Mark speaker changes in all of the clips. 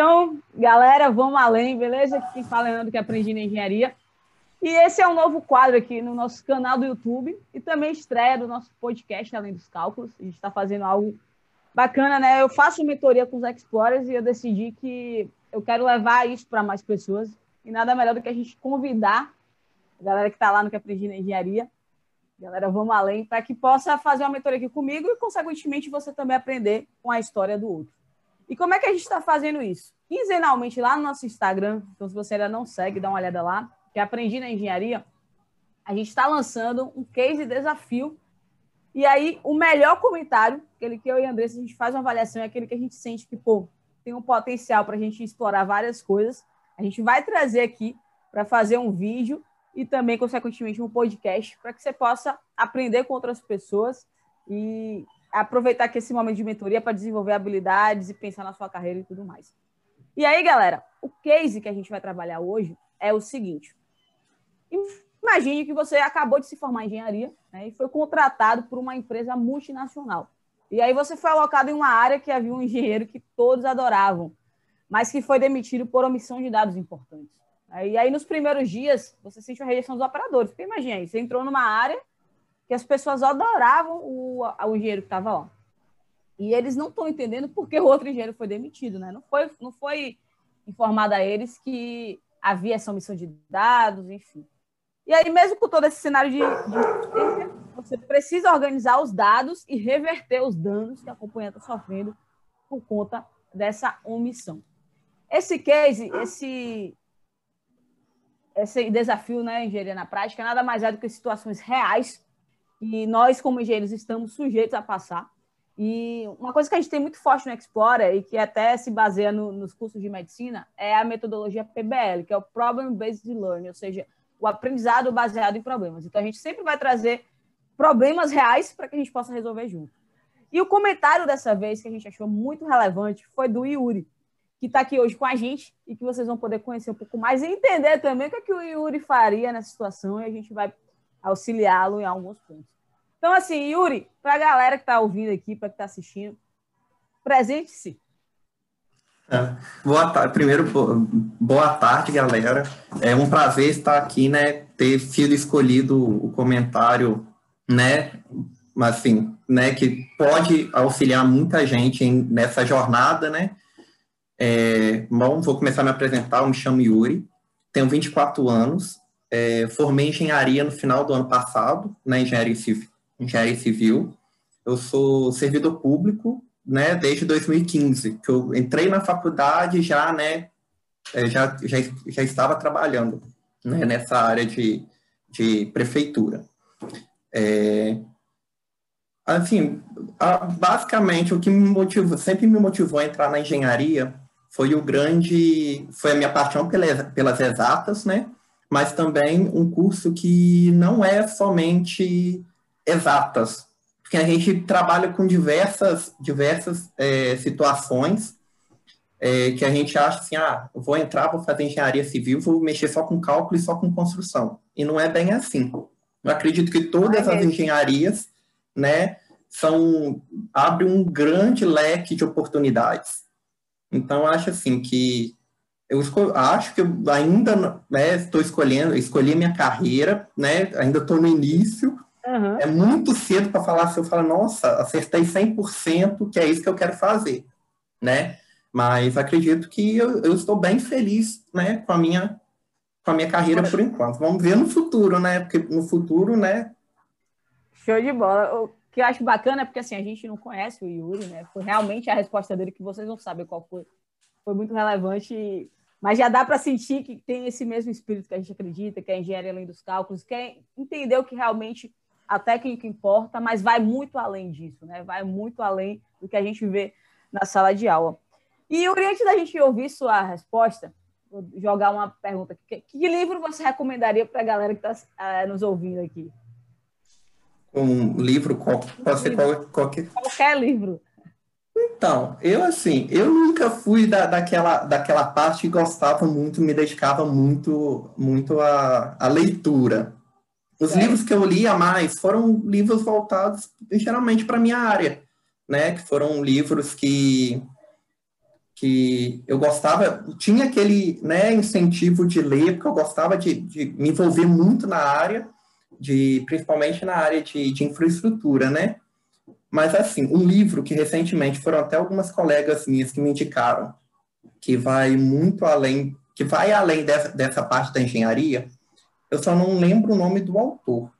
Speaker 1: Então, galera, vamos além, beleza? Aqui quem fala é Leandro, que aprendi na engenharia. E esse é um novo quadro aqui no nosso canal do YouTube e também estreia do nosso podcast Além dos Cálculos. A gente está fazendo algo bacana, né? Eu faço mentoria com os Explorers e eu decidi que eu quero levar isso para mais pessoas. E nada melhor do que a gente convidar a galera que está lá no que aprendi na engenharia, galera, vamos além, para que possa fazer uma mentoria aqui comigo e, consequentemente, você também aprender com a história do outro. E como é que a gente está fazendo isso? Quinzenalmente lá no nosso Instagram, então se você ainda não segue, dá uma olhada lá, que é aprendi na engenharia, a gente está lançando um case desafio. E aí, o melhor comentário, aquele que eu e a Andressa, a gente faz uma avaliação, é aquele que a gente sente que, pô, tem um potencial para a gente explorar várias coisas. A gente vai trazer aqui para fazer um vídeo e também, consequentemente, um podcast para que você possa aprender com outras pessoas e aproveitar que esse momento de mentoria para desenvolver habilidades e pensar na sua carreira e tudo mais. E aí, galera, o case que a gente vai trabalhar hoje é o seguinte. Imagine que você acabou de se formar em engenharia né, e foi contratado por uma empresa multinacional. E aí você foi alocado em uma área que havia um engenheiro que todos adoravam, mas que foi demitido por omissão de dados importantes. E aí, nos primeiros dias, você sente a rejeição dos operadores. Porque imagina aí, você entrou numa área que as pessoas adoravam o, o engenheiro que estava lá. E eles não estão entendendo por que o outro engenheiro foi demitido, né? Não foi, não foi informado a eles que havia essa omissão de dados, enfim. E aí, mesmo com todo esse cenário de, de você precisa organizar os dados e reverter os danos que a companhia está sofrendo por conta dessa omissão. Esse case, esse, esse desafio, né, engenharia na prática, nada mais é do que situações reais e nós, como engenheiros, estamos sujeitos a passar. E uma coisa que a gente tem muito forte no Explorer e que até se baseia no, nos cursos de medicina é a metodologia PBL, que é o Problem Based Learning, ou seja, o aprendizado baseado em problemas. Então, a gente sempre vai trazer problemas reais para que a gente possa resolver junto. E o comentário dessa vez que a gente achou muito relevante foi do Yuri, que está aqui hoje com a gente e que vocês vão poder conhecer um pouco mais e entender também o que, é que o Yuri faria nessa situação e a gente vai auxiliá-lo em alguns pontos. Então, assim, Yuri, para a galera que está ouvindo aqui, para que está assistindo, presente-se.
Speaker 2: É, boa tarde. Primeiro, boa tarde, galera. É um prazer estar aqui, né? Ter sido escolhido o comentário, né? Assim, né? Que pode auxiliar muita gente em, nessa jornada, né? É, bom, vou começar a me apresentar. Eu me chamo Yuri, tenho 24 anos, é, formei engenharia no final do ano passado, na engenharia civil, engenharia civil. Eu sou servidor público, né, desde 2015, que eu entrei na faculdade já, né, é, já, já, já estava trabalhando né, nessa área de, de prefeitura. É, assim, basicamente, o que me motivou, sempre me motivou a entrar na engenharia foi o grande, foi a minha paixão pelas, pelas exatas, né? Mas também um curso que não é somente exatas, porque a gente trabalha com diversas, diversas é, situações é, que a gente acha assim, ah, vou entrar, vou fazer engenharia civil, vou mexer só com cálculo e só com construção. E não é bem assim. Eu acredito que todas as engenharias, né, são abre um grande leque de oportunidades. Então, acho assim que eu acho que eu ainda né, estou escolhendo, escolhi minha carreira, né? Ainda estou no início. Uhum. É muito cedo para falar se eu falo, nossa, acertei 100%, que é isso que eu quero fazer, né? Mas acredito que eu, eu estou bem feliz, né, com a minha com a minha carreira por enquanto. Vamos ver no futuro, né? Porque no futuro, né?
Speaker 1: Show de bola que eu acho bacana é porque assim, a gente não conhece o Yuri, né? Foi realmente a resposta dele que vocês não sabem qual foi. Foi muito relevante, mas já dá para sentir que tem esse mesmo espírito que a gente acredita, que é a engenharia além dos cálculos, que é entender o que realmente a técnica importa, mas vai muito além disso, né? Vai muito além do que a gente vê na sala de aula. E Yuri, antes da gente ouvir sua resposta, vou jogar uma pergunta aqui. Que, livro você recomendaria para a galera que está eh, nos ouvindo aqui?
Speaker 2: um livro, pode ser qual, qualquer...
Speaker 1: qualquer livro.
Speaker 2: Então, eu assim, eu nunca fui da, daquela, daquela parte que gostava muito, me dedicava muito, muito à, à leitura. Os é. livros que eu lia mais foram livros voltados geralmente para minha área, né? Que foram livros que que eu gostava, tinha aquele né, incentivo de ler, porque eu gostava de, de me envolver muito na área, de, principalmente na área de, de infraestrutura, né? Mas, assim, um livro que recentemente foram até algumas colegas minhas que me indicaram, que vai muito além, que vai além dessa, dessa parte da engenharia, eu só não lembro o nome do autor,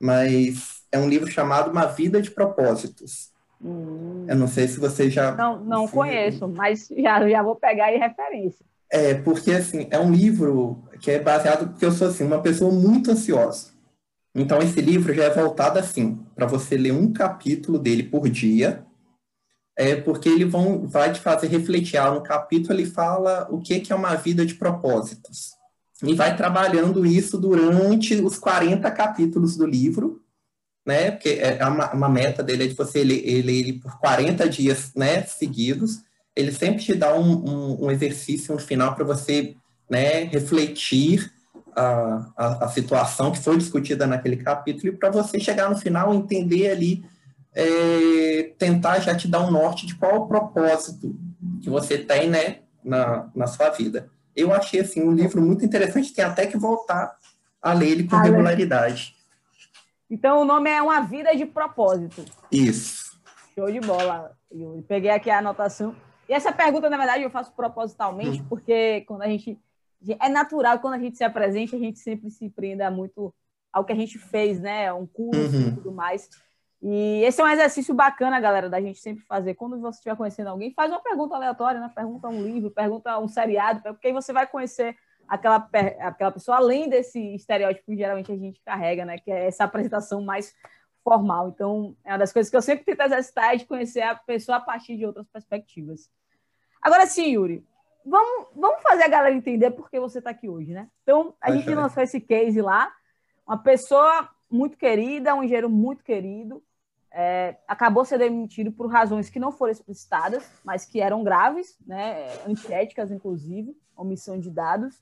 Speaker 2: mas é um livro chamado Uma Vida de Propósitos. Hum. Eu não sei se você já.
Speaker 1: Não, não conheço, mas já, já vou pegar aí referência.
Speaker 2: É, porque assim, é um livro que é baseado, porque eu sou assim, uma pessoa muito ansiosa. Então, esse livro já é voltado assim, para você ler um capítulo dele por dia, é porque ele vão, vai te fazer refletir. Ah, no capítulo ele fala o que, que é uma vida de propósitos. E vai trabalhando isso durante os 40 capítulos do livro, né? Porque é uma, uma meta dele é de você ler ele, ele por 40 dias né, seguidos. Ele sempre te dá um, um, um exercício no final para você né, refletir a, a, a, situação que foi discutida naquele capítulo e para você chegar no final entender ali, é, tentar já te dar um norte de qual o propósito que você tem né, na, na sua vida. Eu achei assim um livro muito interessante, tem até que voltar a ler ele com regularidade.
Speaker 1: Então o nome é Uma Vida de Propósito.
Speaker 2: Isso.
Speaker 1: Show de bola. Eu peguei aqui a anotação. E essa pergunta, na verdade, eu faço propositalmente, hum. porque quando a gente. É natural quando a gente se apresenta, a gente sempre se prenda muito ao que a gente fez, né? Um curso uhum. e tudo mais. E esse é um exercício bacana, galera, da gente sempre fazer. Quando você estiver conhecendo alguém, faz uma pergunta aleatória, né? Pergunta um livro, pergunta um seriado, porque aí você vai conhecer aquela, aquela pessoa além desse estereótipo que geralmente a gente carrega, né? Que é essa apresentação mais formal. Então, é uma das coisas que eu sempre tento exercitar é de conhecer a pessoa a partir de outras perspectivas. Agora sim, Yuri, vamos, vamos fazer a galera entender por que você está aqui hoje, né? Então, a gente lançou esse case lá, uma pessoa muito querida, um engenheiro muito querido, é, acabou sendo demitido por razões que não foram explicitadas, mas que eram graves, né, antiéticas, inclusive, omissão de dados.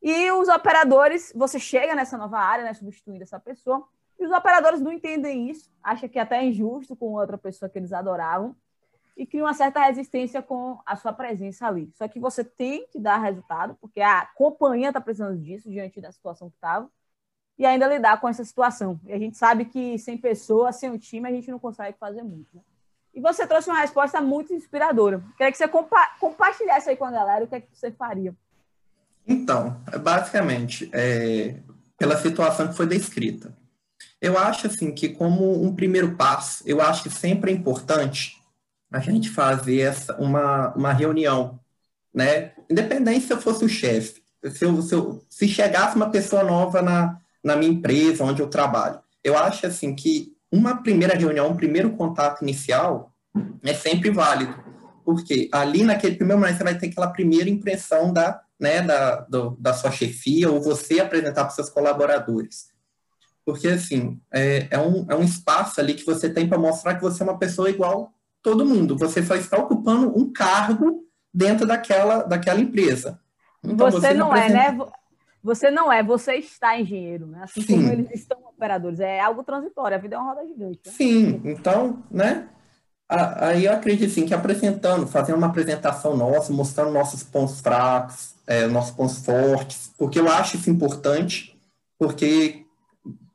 Speaker 1: E os operadores, você chega nessa nova área, né, substituindo essa pessoa, e os operadores não entendem isso, acham que é até é injusto com outra pessoa que eles adoravam, e criam uma certa resistência com a sua presença ali. Só que você tem que dar resultado, porque a companhia está precisando disso, diante da situação que estava, e ainda lidar com essa situação. E a gente sabe que sem pessoas, sem o time, a gente não consegue fazer muito. Né? E você trouxe uma resposta muito inspiradora. Queria que você compa compartilhasse aí com a galera o que é que você faria.
Speaker 2: Então, basicamente, é, pela situação que foi descrita. Eu acho assim que como um primeiro passo, eu acho que sempre é importante a gente fazer essa, uma, uma reunião, né? Independente se eu fosse o chefe, se, eu, se, eu, se chegasse uma pessoa nova na, na minha empresa, onde eu trabalho. Eu acho assim que uma primeira reunião, um primeiro contato inicial é sempre válido, porque ali naquele primeiro momento você vai ter aquela primeira impressão da, né, da, do, da sua chefia ou você apresentar para seus colaboradores. Porque, assim, é, é, um, é um espaço ali que você tem para mostrar que você é uma pessoa igual todo mundo. Você só está ocupando um cargo dentro daquela, daquela empresa.
Speaker 1: Então, você, você não, é, né? Você não é, você está engenheiro, né? Assim Sim. como eles estão operadores. É algo transitório, a vida é uma roda gigante. Né?
Speaker 2: Sim, então, né? Aí eu acredito assim, que apresentando, fazendo uma apresentação nossa, mostrando nossos pontos fracos, é, nossos pontos fortes, porque eu acho isso importante, porque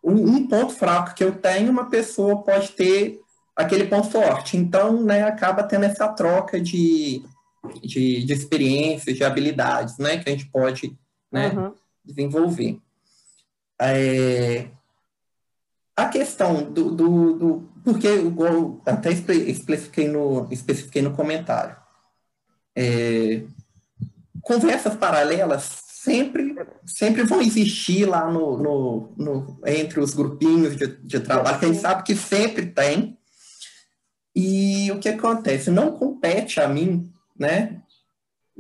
Speaker 2: um, ponto fraco que eu tenho, uma pessoa pode ter aquele ponto forte. Então, né, acaba tendo essa troca de, de, de experiências, de habilidades, né, que a gente pode né, uhum desenvolver. É, a questão do, do, do porque eu até especifiquei no, especifiquei no comentário. É, conversas paralelas sempre, sempre vão existir lá no, no, no entre os grupinhos de, de trabalho, que a gente sabe que sempre tem. E o que acontece? Não compete a mim, né,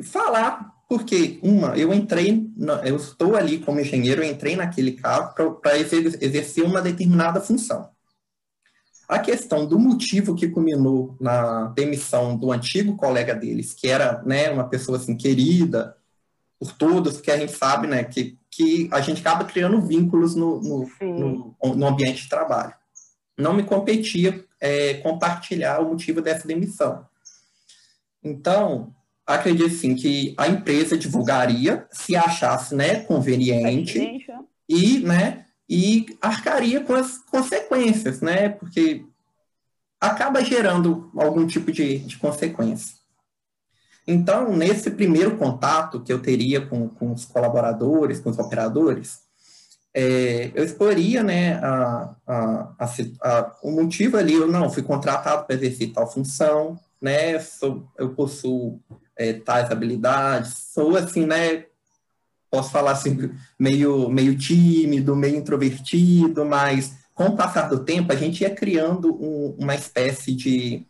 Speaker 2: falar porque, uma, eu entrei, eu estou ali como engenheiro, eu entrei naquele cargo para exercer uma determinada função. A questão do motivo que culminou na demissão do antigo colega deles, que era né, uma pessoa assim, querida por todos, que a gente sabe né, que, que a gente acaba criando vínculos no, no, no, no ambiente de trabalho. Não me competia é, compartilhar o motivo dessa demissão. Então, acredito sim que a empresa divulgaria se achasse né, conveniente é. e, né, e arcaria com as consequências, né? Porque acaba gerando algum tipo de, de consequência. Então, nesse primeiro contato que eu teria com, com os colaboradores, com os operadores, é, eu exporia né, a, a, a, o motivo ali, eu não, fui contratado para exercer tal função, né, sou, eu possuo é, tais habilidades, sou assim, né, posso falar assim, meio, meio tímido, meio introvertido, mas com o passar do tempo a gente ia criando um, uma espécie de,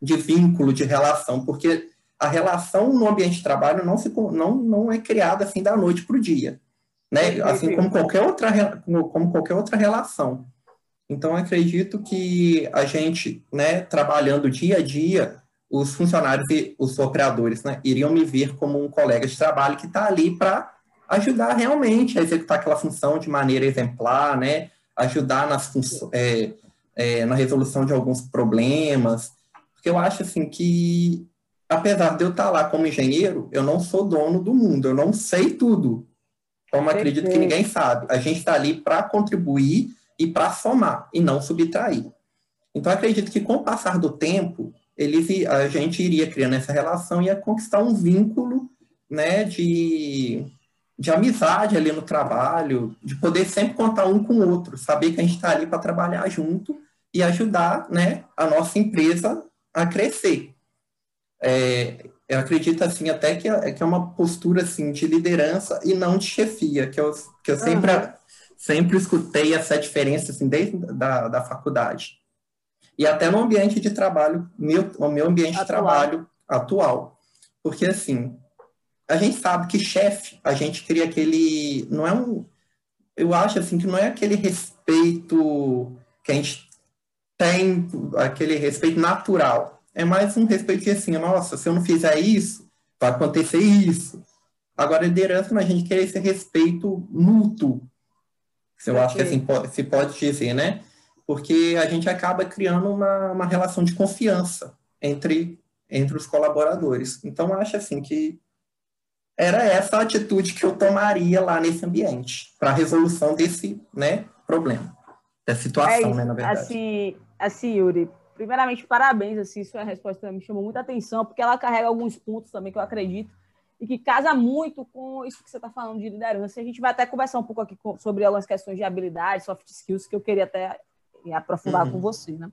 Speaker 2: de vínculo, de relação, porque a relação no ambiente de trabalho não, ficou, não, não é criada assim da noite para o dia né? Assim como qualquer outra como qualquer outra relação. Então acredito que a gente, né, trabalhando dia a dia, os funcionários e os operadores, né, iriam me ver como um colega de trabalho que está ali para ajudar realmente a executar aquela função de maneira exemplar, né? Ajudar nas é, é, na resolução de alguns problemas, porque eu acho assim que apesar de eu estar tá lá como engenheiro, eu não sou dono do mundo, eu não sei tudo. Como acredito que ninguém sabe. A gente está ali para contribuir e para somar, e não subtrair. Então, acredito que com o passar do tempo, ele, a gente iria criando essa relação e ia conquistar um vínculo né, de, de amizade ali no trabalho, de poder sempre contar um com o outro, saber que a gente está ali para trabalhar junto e ajudar né, a nossa empresa a crescer. É, eu acredito assim até que é, que é uma postura assim de liderança e não de chefia, que eu, que eu sempre, uhum. sempre escutei essa diferença assim desde da, da faculdade. E até no ambiente de trabalho, meu, o meu ambiente atual. de trabalho atual. Porque assim, a gente sabe que chefe, a gente cria aquele, não é um, eu acho assim que não é aquele respeito que a gente tem, aquele respeito natural é mais um respeito de assim, nossa, se eu não fizer isso, vai acontecer isso. Agora, liderança, a gente quer esse respeito mútuo. Se eu acho que assim pode, se pode dizer, né? Porque a gente acaba criando uma, uma relação de confiança entre, entre os colaboradores. Então, eu acho assim que era essa a atitude que eu tomaria lá nesse ambiente, para a resolução desse né, problema, dessa situação,
Speaker 1: é
Speaker 2: né, na verdade.
Speaker 1: Assim, assim, Yuri, primeiramente, parabéns, assim, sua resposta me chamou muita atenção, porque ela carrega alguns pontos também que eu acredito e que casa muito com isso que você está falando de liderança. A gente vai até conversar um pouco aqui sobre algumas questões de habilidades, soft skills, que eu queria até aprofundar uhum. com você, né?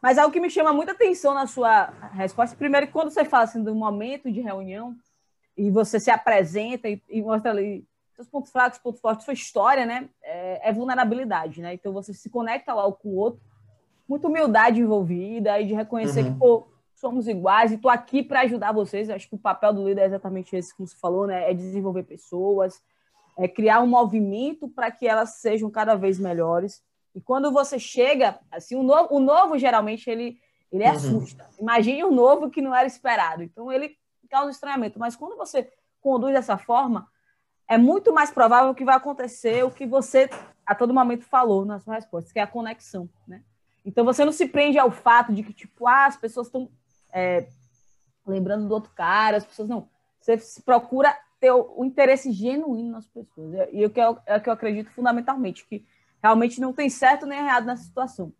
Speaker 1: Mas algo que me chama muita atenção na sua resposta, primeiro, quando você fala assim, do momento de reunião e você se apresenta e, e mostra ali seus pontos fracos, pontos fortes, sua história, né? É, é vulnerabilidade, né? Então você se conecta lá com o outro muita humildade envolvida e de reconhecer uhum. que, pô, somos iguais e estou aqui para ajudar vocês. Acho que o papel do líder é exatamente esse que você falou, né? É desenvolver pessoas, é criar um movimento para que elas sejam cada vez melhores. E quando você chega, assim, o novo, o novo geralmente ele, ele uhum. assusta. Imagine o novo que não era esperado. Então ele causa estranhamento. Mas quando você conduz dessa forma, é muito mais provável que vai acontecer o que você a todo momento falou na sua resposta, que é a conexão, né? Então você não se prende ao fato de que, tipo, ah, as pessoas estão é, lembrando do outro cara, as pessoas não. Você procura ter o, o interesse genuíno nas pessoas. E o que eu, é o que eu acredito fundamentalmente, que realmente não tem certo nem errado nessa situação.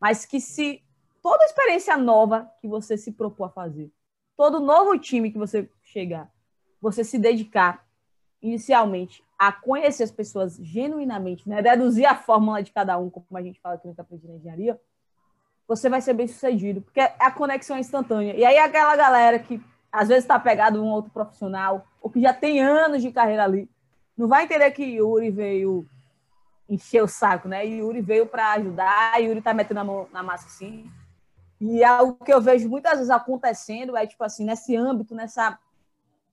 Speaker 1: Mas que se toda experiência nova que você se propor a fazer, todo novo time que você chegar, você se dedicar inicialmente a conhecer as pessoas genuinamente, né? deduzir a fórmula de cada um, como a gente fala aqui no Capitão de Engenharia, você vai ser bem sucedido, porque a conexão é instantânea. E aí aquela galera que às vezes está pegado um outro profissional, ou que já tem anos de carreira ali, não vai entender que Yuri veio encher o saco, né? Yuri veio para ajudar, Yuri está metendo a mão na massa assim. E é algo que eu vejo muitas vezes acontecendo é tipo assim, nesse âmbito, nessa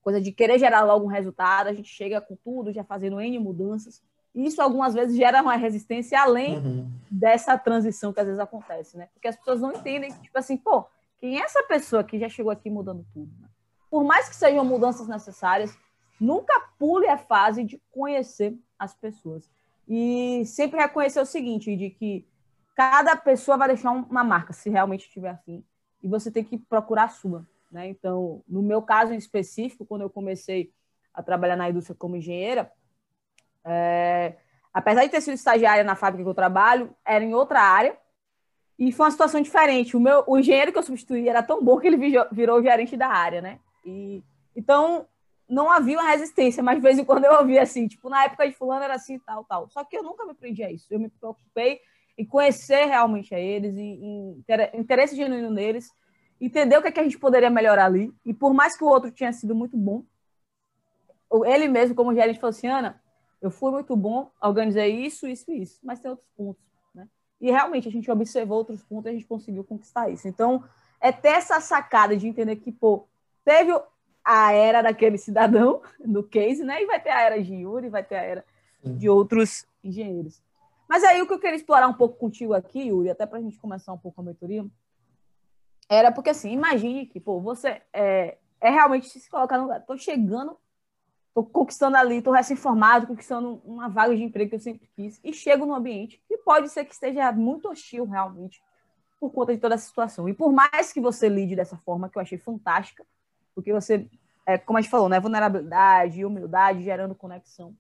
Speaker 1: coisa de querer gerar logo um resultado, a gente chega com tudo, já fazendo N mudanças. Isso algumas vezes gera uma resistência além uhum. dessa transição que às vezes acontece, né? Porque as pessoas não entendem, tipo assim, pô, quem é essa pessoa que já chegou aqui mudando tudo? Né? Por mais que sejam mudanças necessárias, nunca pule a fase de conhecer as pessoas. E sempre reconhecer o seguinte, de que cada pessoa vai deixar uma marca, se realmente estiver afim, e você tem que procurar a sua. Né? Então, no meu caso em específico, quando eu comecei a trabalhar na indústria como engenheira, é, apesar de ter sido estagiária na fábrica que eu trabalho, era em outra área, e foi uma situação diferente. O, meu, o engenheiro que eu substituí era tão bom que ele virou, gerente da área, né? E, então, não havia uma resistência, mas de vez em quando eu ouvia assim, tipo, na época de fulano era assim, tal, tal. Só que eu nunca me prendi a isso. Eu me preocupei em conhecer realmente a eles, em, em interesse genuíno neles, entender o que, é que a gente poderia melhorar ali. E por mais que o outro tinha sido muito bom, ele mesmo, como gerente, falou assim, Ana, eu fui muito bom, organizei isso, isso e isso, mas tem outros pontos. E realmente a gente observou outros pontos e a gente conseguiu conquistar isso. Então, é ter essa sacada de entender que, pô, teve a era daquele cidadão, do case, né? E vai ter a era de Yuri, vai ter a era de outros engenheiros. Mas aí o que eu queria explorar um pouco contigo aqui, Yuri, até para a gente começar um pouco a mentoria, era porque assim, imagine que, pô, você é, é realmente se colocar no lugar. Tô chegando Estou conquistando ali, estou recém-formado, conquistando uma vaga de emprego que eu sempre quis, e chego num ambiente que pode ser que esteja muito hostil realmente, por conta de toda essa situação. E por mais que você lide dessa forma, que eu achei fantástica, porque você, é, como a gente falou, né, vulnerabilidade, humildade, gerando conexão.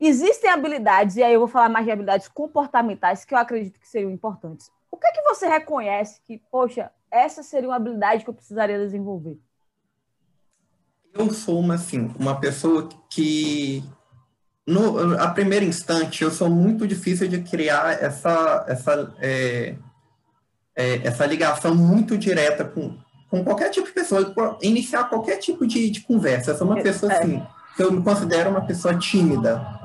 Speaker 1: Existem habilidades, e aí eu vou falar mais de habilidades comportamentais que eu acredito que seriam importantes. O que é que você reconhece que, poxa, essa seria uma habilidade que eu precisaria desenvolver?
Speaker 2: Eu sou uma, assim, uma pessoa que, no a primeiro instante, eu sou muito difícil de criar essa, essa, é, é, essa ligação muito direta com, com qualquer tipo de pessoa, iniciar qualquer tipo de, de conversa. Eu sou uma é, pessoa, é. assim, que eu me considero uma pessoa tímida.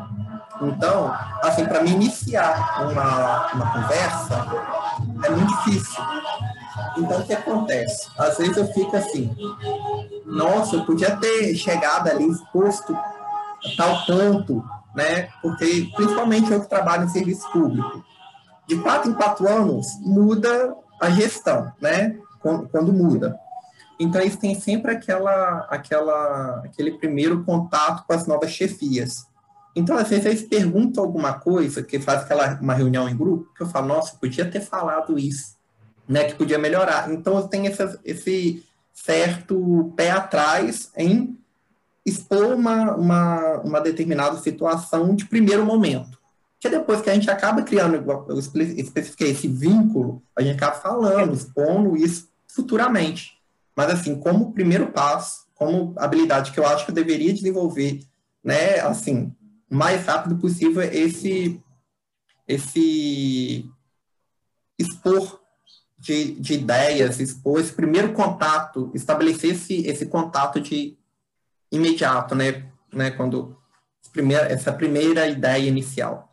Speaker 2: Então, assim, para me iniciar uma, uma conversa, é muito difícil. Então, o que acontece? Às vezes eu fico assim, nossa, eu podia ter chegado ali exposto tal ponto, né? Porque, principalmente eu que trabalho em serviço público, de quatro em quatro anos muda a gestão, né? Quando, quando muda. Então, eles têm sempre aquela, aquela, aquele primeiro contato com as novas chefias. Então, às vezes, eles perguntam alguma coisa, que faz aquela uma reunião em grupo, que eu falo, nossa, podia ter falado isso, né? Que podia melhorar. Então, eu tenho esse, esse certo pé atrás em expor uma, uma, uma determinada situação de primeiro momento. Que depois que a gente acaba criando, eu especifiquei esse vínculo, a gente acaba falando, expondo isso futuramente. Mas, assim, como primeiro passo, como habilidade que eu acho que eu deveria desenvolver, né, assim, o mais rápido possível, esse, esse expor de, de ideias, expor esse primeiro contato, estabelecer esse, esse contato de imediato, né? né quando primeira, essa primeira ideia inicial.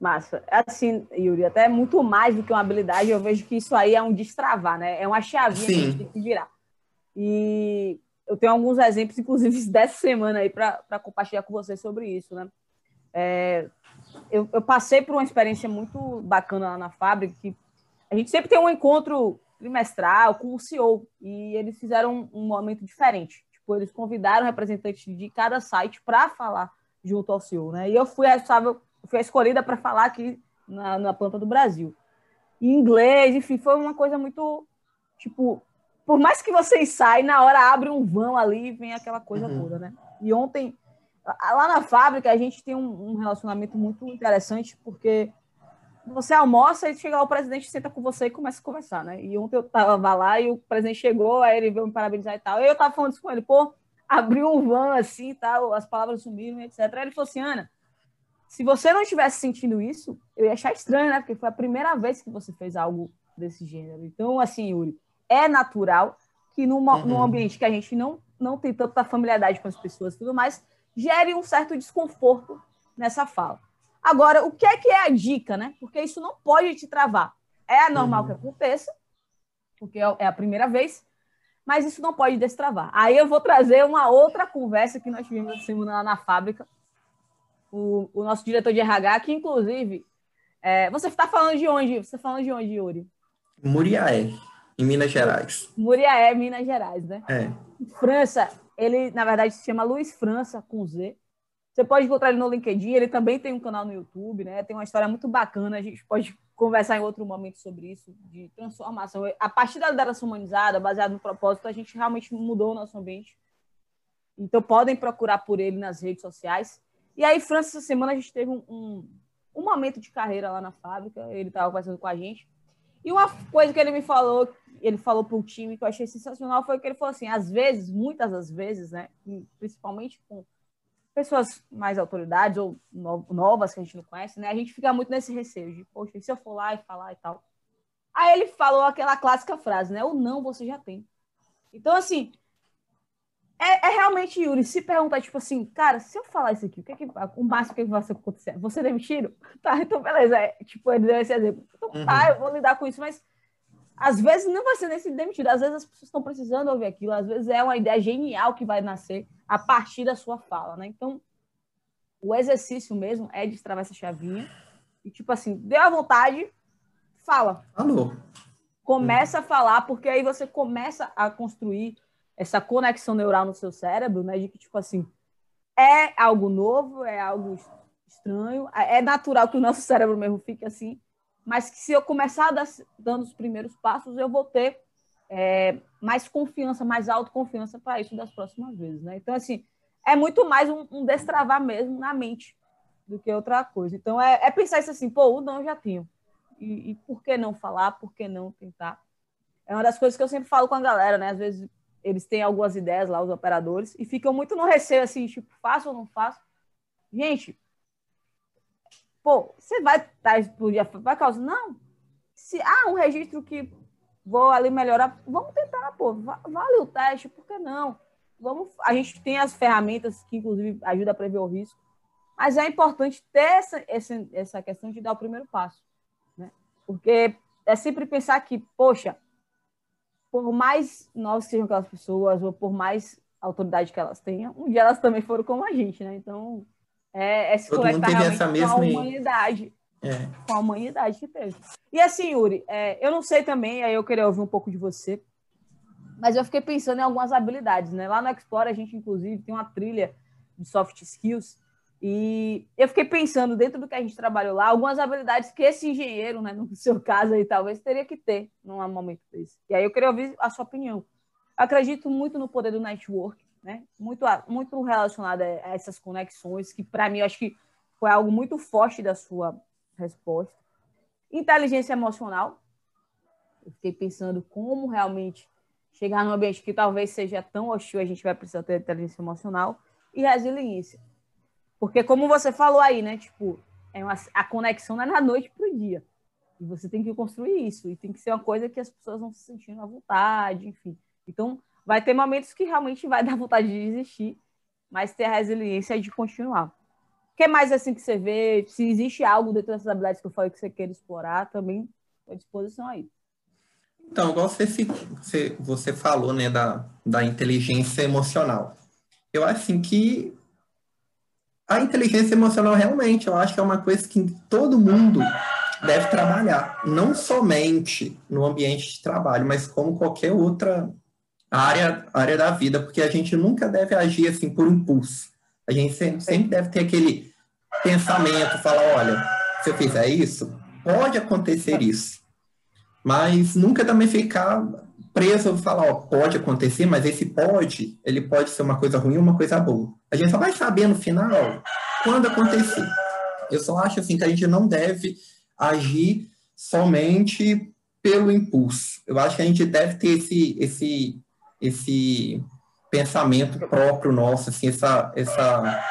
Speaker 1: Massa. Assim, Yuri, até muito mais do que uma habilidade, eu vejo que isso aí é um destravar, né? É uma chavinha Sim. que a gente tem que virar. E eu tenho alguns exemplos, inclusive, dessa semana aí, para compartilhar com vocês sobre isso, né? É, eu, eu, passei por uma experiência muito bacana lá na fábrica, que a gente sempre tem um encontro trimestral com o CEO e eles fizeram um, um momento diferente. Tipo, eles convidaram representantes de cada site para falar junto ao CEO, né? E eu fui, sabe, fui a escolhida para falar aqui na, na planta do Brasil. Em inglês, enfim, foi uma coisa muito, tipo, por mais que você ensaie, na hora abre um vão ali e vem aquela coisa uhum. toda, né? E ontem, lá na fábrica, a gente tem um, um relacionamento muito interessante, porque você almoça e chega o presidente senta com você e começa a conversar, né? E ontem eu tava lá e o presidente chegou, aí ele veio me parabenizar e tal. Eu tava falando isso com ele, pô, abriu um van assim e tal, as palavras sumiram, etc. Aí ele falou assim, Ana, se você não estivesse sentindo isso, eu ia achar estranho, né? Porque foi a primeira vez que você fez algo desse gênero. Então, assim, Yuri, é natural que numa, uhum. num ambiente que a gente não, não tem tanta familiaridade com as pessoas e tudo mais, gere um certo desconforto nessa fala. Agora, o que é que é a dica, né? Porque isso não pode te travar. É normal uhum. que aconteça, porque é a primeira vez, mas isso não pode destravar. Aí eu vou trazer uma outra conversa que nós tivemos essa semana lá na fábrica. O, o nosso diretor de RH, que inclusive. É, você está falando de onde? Você está falando de onde, Yuri?
Speaker 2: Muriaé, em Minas Gerais.
Speaker 1: Muriaé, Minas Gerais, né?
Speaker 2: É.
Speaker 1: França, ele, na verdade, se chama Luiz França, com Z. Você pode encontrar ele no LinkedIn, ele também tem um canal no YouTube, né? Tem uma história muito bacana, a gente pode conversar em outro momento sobre isso, de transformação. A partir da liderança humanizada, baseada no propósito, a gente realmente mudou o nosso ambiente. Então, podem procurar por ele nas redes sociais. E aí, França, essa semana a gente teve um, um, um momento de carreira lá na fábrica, ele estava conversando com a gente. E uma coisa que ele me falou, ele falou para o time que eu achei sensacional, foi que ele falou assim: às vezes, muitas das vezes, né, principalmente com pessoas mais autoridades ou novas que a gente não conhece, né? A gente fica muito nesse receio de, poxa, e se eu for lá e falar e tal. Aí ele falou aquela clássica frase, né? O não você já tem. Então, assim, é, é realmente, Yuri, se perguntar, tipo assim, cara, se eu falar isso aqui, o que é que o máximo que vai acontecer? Você demitido? Tá, então beleza. É, tipo, ele deu esse exemplo. Então tá, uhum. tá, eu vou lidar com isso, mas às vezes não vai ser nesse demitido, às vezes as pessoas estão precisando ouvir aquilo, às vezes é uma ideia genial que vai nascer a partir da sua fala, né? Então, o exercício mesmo é destravar essa chavinha e, tipo assim, deu a vontade, fala.
Speaker 2: Alô.
Speaker 1: Começa a falar, porque aí você começa a construir essa conexão neural no seu cérebro, né? De que, tipo assim, é algo novo, é algo estranho, é natural que o nosso cérebro mesmo fique assim, mas que se eu começar dando os primeiros passos, eu vou ter é, mais confiança, mais autoconfiança para isso das próximas vezes, né? Então, assim, é muito mais um, um, destravar mesmo na mente do que outra coisa. Então, é, é pensar isso assim, pô, o não eu já tenho. E, e, por que não falar? Por que não tentar? É uma das coisas que eu sempre falo com a galera, né? Às vezes eles têm algumas ideias lá, os operadores, e ficam muito no receio, assim, tipo, faço ou não faço? Gente, pô, você vai estar explodir a causa? Não. Se há um registro que vou ali melhorar, vamos tentar, pô, vale o teste, por que não? Vamos, a gente tem as ferramentas que, inclusive, ajudam a prever o risco, mas é importante ter essa, essa, essa questão de dar o primeiro passo, né? Porque é sempre pensar que, poxa, por mais novas que sejam aquelas pessoas, ou por mais autoridade que elas tenham, um dia elas também foram como a gente, né? Então, é, é se
Speaker 2: Todo conectar realmente essa mesma...
Speaker 1: com a humanidade. É. Com a humanidade que teve. E assim, Yuri, é, eu não sei também, aí eu queria ouvir um pouco de você, mas eu fiquei pensando em algumas habilidades, né? Lá no Explore a gente, inclusive, tem uma trilha de soft skills, e eu fiquei pensando, dentro do que a gente trabalhou lá, algumas habilidades que esse engenheiro, né, no seu caso aí, talvez teria que ter num momento desse. E aí eu queria ouvir a sua opinião. Acredito muito no poder do network, né? Muito, muito relacionado a essas conexões, que para mim eu acho que foi algo muito forte da sua resposta. Inteligência emocional. Eu fiquei pensando como realmente chegar num ambiente que talvez seja tão hostil, a gente vai precisar ter inteligência emocional. E resiliência. Porque, como você falou aí, né? Tipo, é uma, a conexão não é na noite para o dia. E você tem que construir isso. E tem que ser uma coisa que as pessoas vão se sentindo à vontade, enfim. Então, vai ter momentos que realmente vai dar vontade de desistir, mas ter a resiliência de continuar. O que mais assim que você vê? Se existe algo dentro dessas habilidades que eu falei que você queira explorar, também à disposição aí.
Speaker 2: Então, igual você, você, falou, né, da, da inteligência emocional. Eu acho assim que a inteligência emocional realmente, eu acho que é uma coisa que todo mundo deve trabalhar, não somente no ambiente de trabalho, mas como qualquer outra área, área da vida, porque a gente nunca deve agir assim por impulso. A gente sempre, sempre deve ter aquele pensamento, falar, olha, se eu fizer isso, pode acontecer isso. Mas nunca também ficar preso e falar, ó, pode acontecer, mas esse pode, ele pode ser uma coisa ruim ou uma coisa boa. A gente só vai saber no final quando acontecer. Eu só acho assim que a gente não deve agir somente pelo impulso. Eu acho que a gente deve ter esse, esse esse pensamento próprio nosso, assim, essa, essa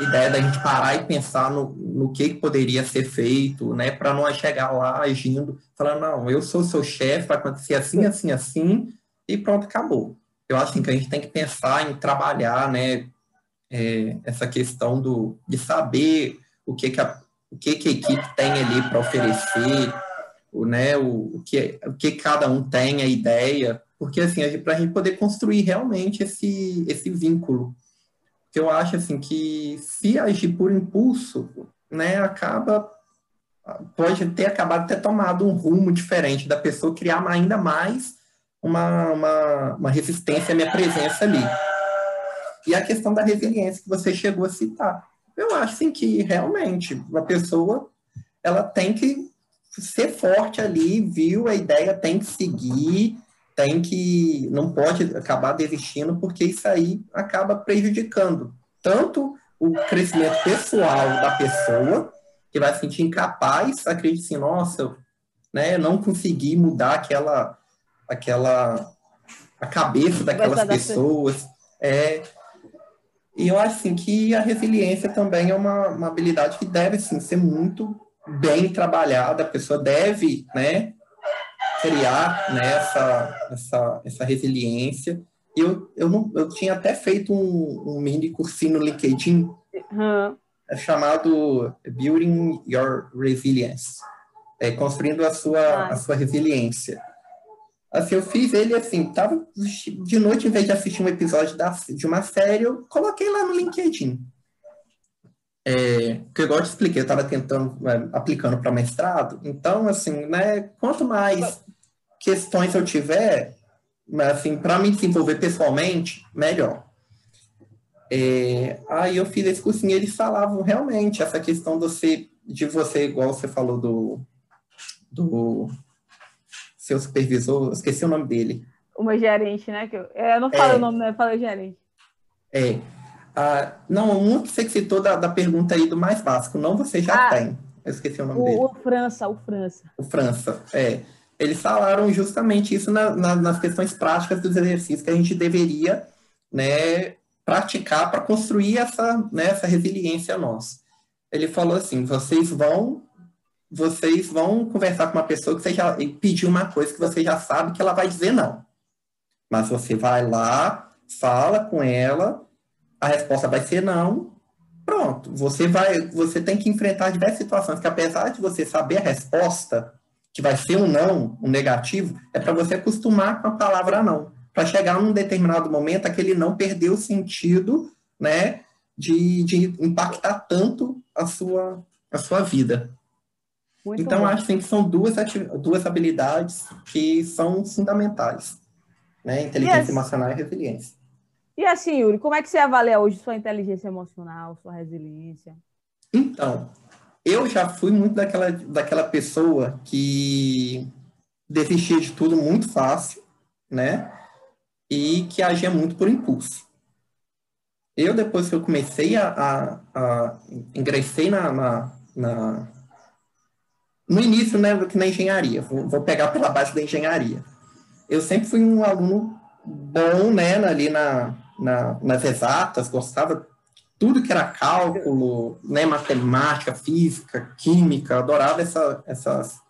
Speaker 2: ideia da gente parar e pensar no, no que poderia ser feito, né, para não chegar lá agindo, falando, não, eu sou seu chefe, vai acontecer assim, assim, assim, e pronto, acabou. Eu acho assim, que a gente tem que pensar em trabalhar, né, é, essa questão do, de saber o que, que, a, o que, que a equipe tem ali para oferecer, o, né, o, o, que, o que cada um tem, a ideia, porque, assim, para a gente poder construir realmente esse, esse vínculo. Eu acho, assim, que se agir por impulso, né, acaba pode ter acabado ter tomado um rumo diferente da pessoa criar ainda mais uma, uma, uma resistência à minha presença ali. E a questão da resiliência que você chegou a citar. Eu acho assim, que realmente a pessoa ela tem que ser forte ali, viu a ideia, tem que seguir, tem que, não pode acabar desistindo, porque isso aí acaba prejudicando tanto o crescimento pessoal da pessoa, que vai se sentir incapaz, acredite assim, nossa, né, não consegui mudar aquela, aquela, a cabeça daquelas pessoas, é, e eu acho assim, que a resiliência também é uma, uma habilidade que deve sim, ser muito bem trabalhada, a pessoa deve né, criar né, essa, essa, essa resiliência. Eu, eu, não, eu tinha até feito um, um mini cursinho no LinkedIn uhum. chamado Building Your Resilience, é, construindo a sua, ah. a sua resiliência. Assim, eu fiz ele assim, tava de noite, em vez de assistir um episódio da, de uma série, eu coloquei lá no LinkedIn. É, que igual eu te expliquei, eu estava tentando, é, aplicando para mestrado, então, assim, né, quanto mais questões eu tiver, assim, para me desenvolver pessoalmente, melhor. É, aí eu fiz esse cursinho e eles falavam realmente essa questão de você, de você igual você falou do, do seu supervisor, esqueci o nome dele.
Speaker 1: Uma gerente, né? Que eu, eu não falo é, o nome, né? Eu falo gerente.
Speaker 2: É. Ah, não, um que você citou da, da pergunta aí do mais básico, não você já ah, tem. Eu esqueci o nome o, dele.
Speaker 1: O França, o França.
Speaker 2: O França, é. Eles falaram justamente isso na, na, nas questões práticas dos exercícios que a gente deveria né, praticar para construir essa, né, essa resiliência nossa. Ele falou assim: vocês vão vocês vão conversar com uma pessoa que você já pediu uma coisa que você já sabe que ela vai dizer não. Mas você vai lá, fala com ela, a resposta vai ser não. Pronto, você vai, você tem que enfrentar diversas situações que apesar de você saber a resposta, que vai ser um não, um negativo, é para você acostumar com a palavra não, para chegar num determinado momento aquele não perder o sentido, né, de, de impactar tanto a sua a sua vida. Muito então, bom. acho que são duas, duas habilidades que são fundamentais, né? Inteligência assim, emocional e resiliência.
Speaker 1: E assim, Yuri, como é que você avalia hoje sua inteligência emocional, sua resiliência?
Speaker 2: Então, eu já fui muito daquela, daquela pessoa que desistia de tudo muito fácil, né? E que agia muito por impulso. Eu, depois que eu comecei a, a, a ingressei na, na, na no início, né, que na engenharia, vou, vou, pegar pela base da engenharia. Eu sempre fui um aluno bom, né, ali na, na, nas exatas, gostava tudo que era cálculo, né, matemática, física, química, adorava essa, essas,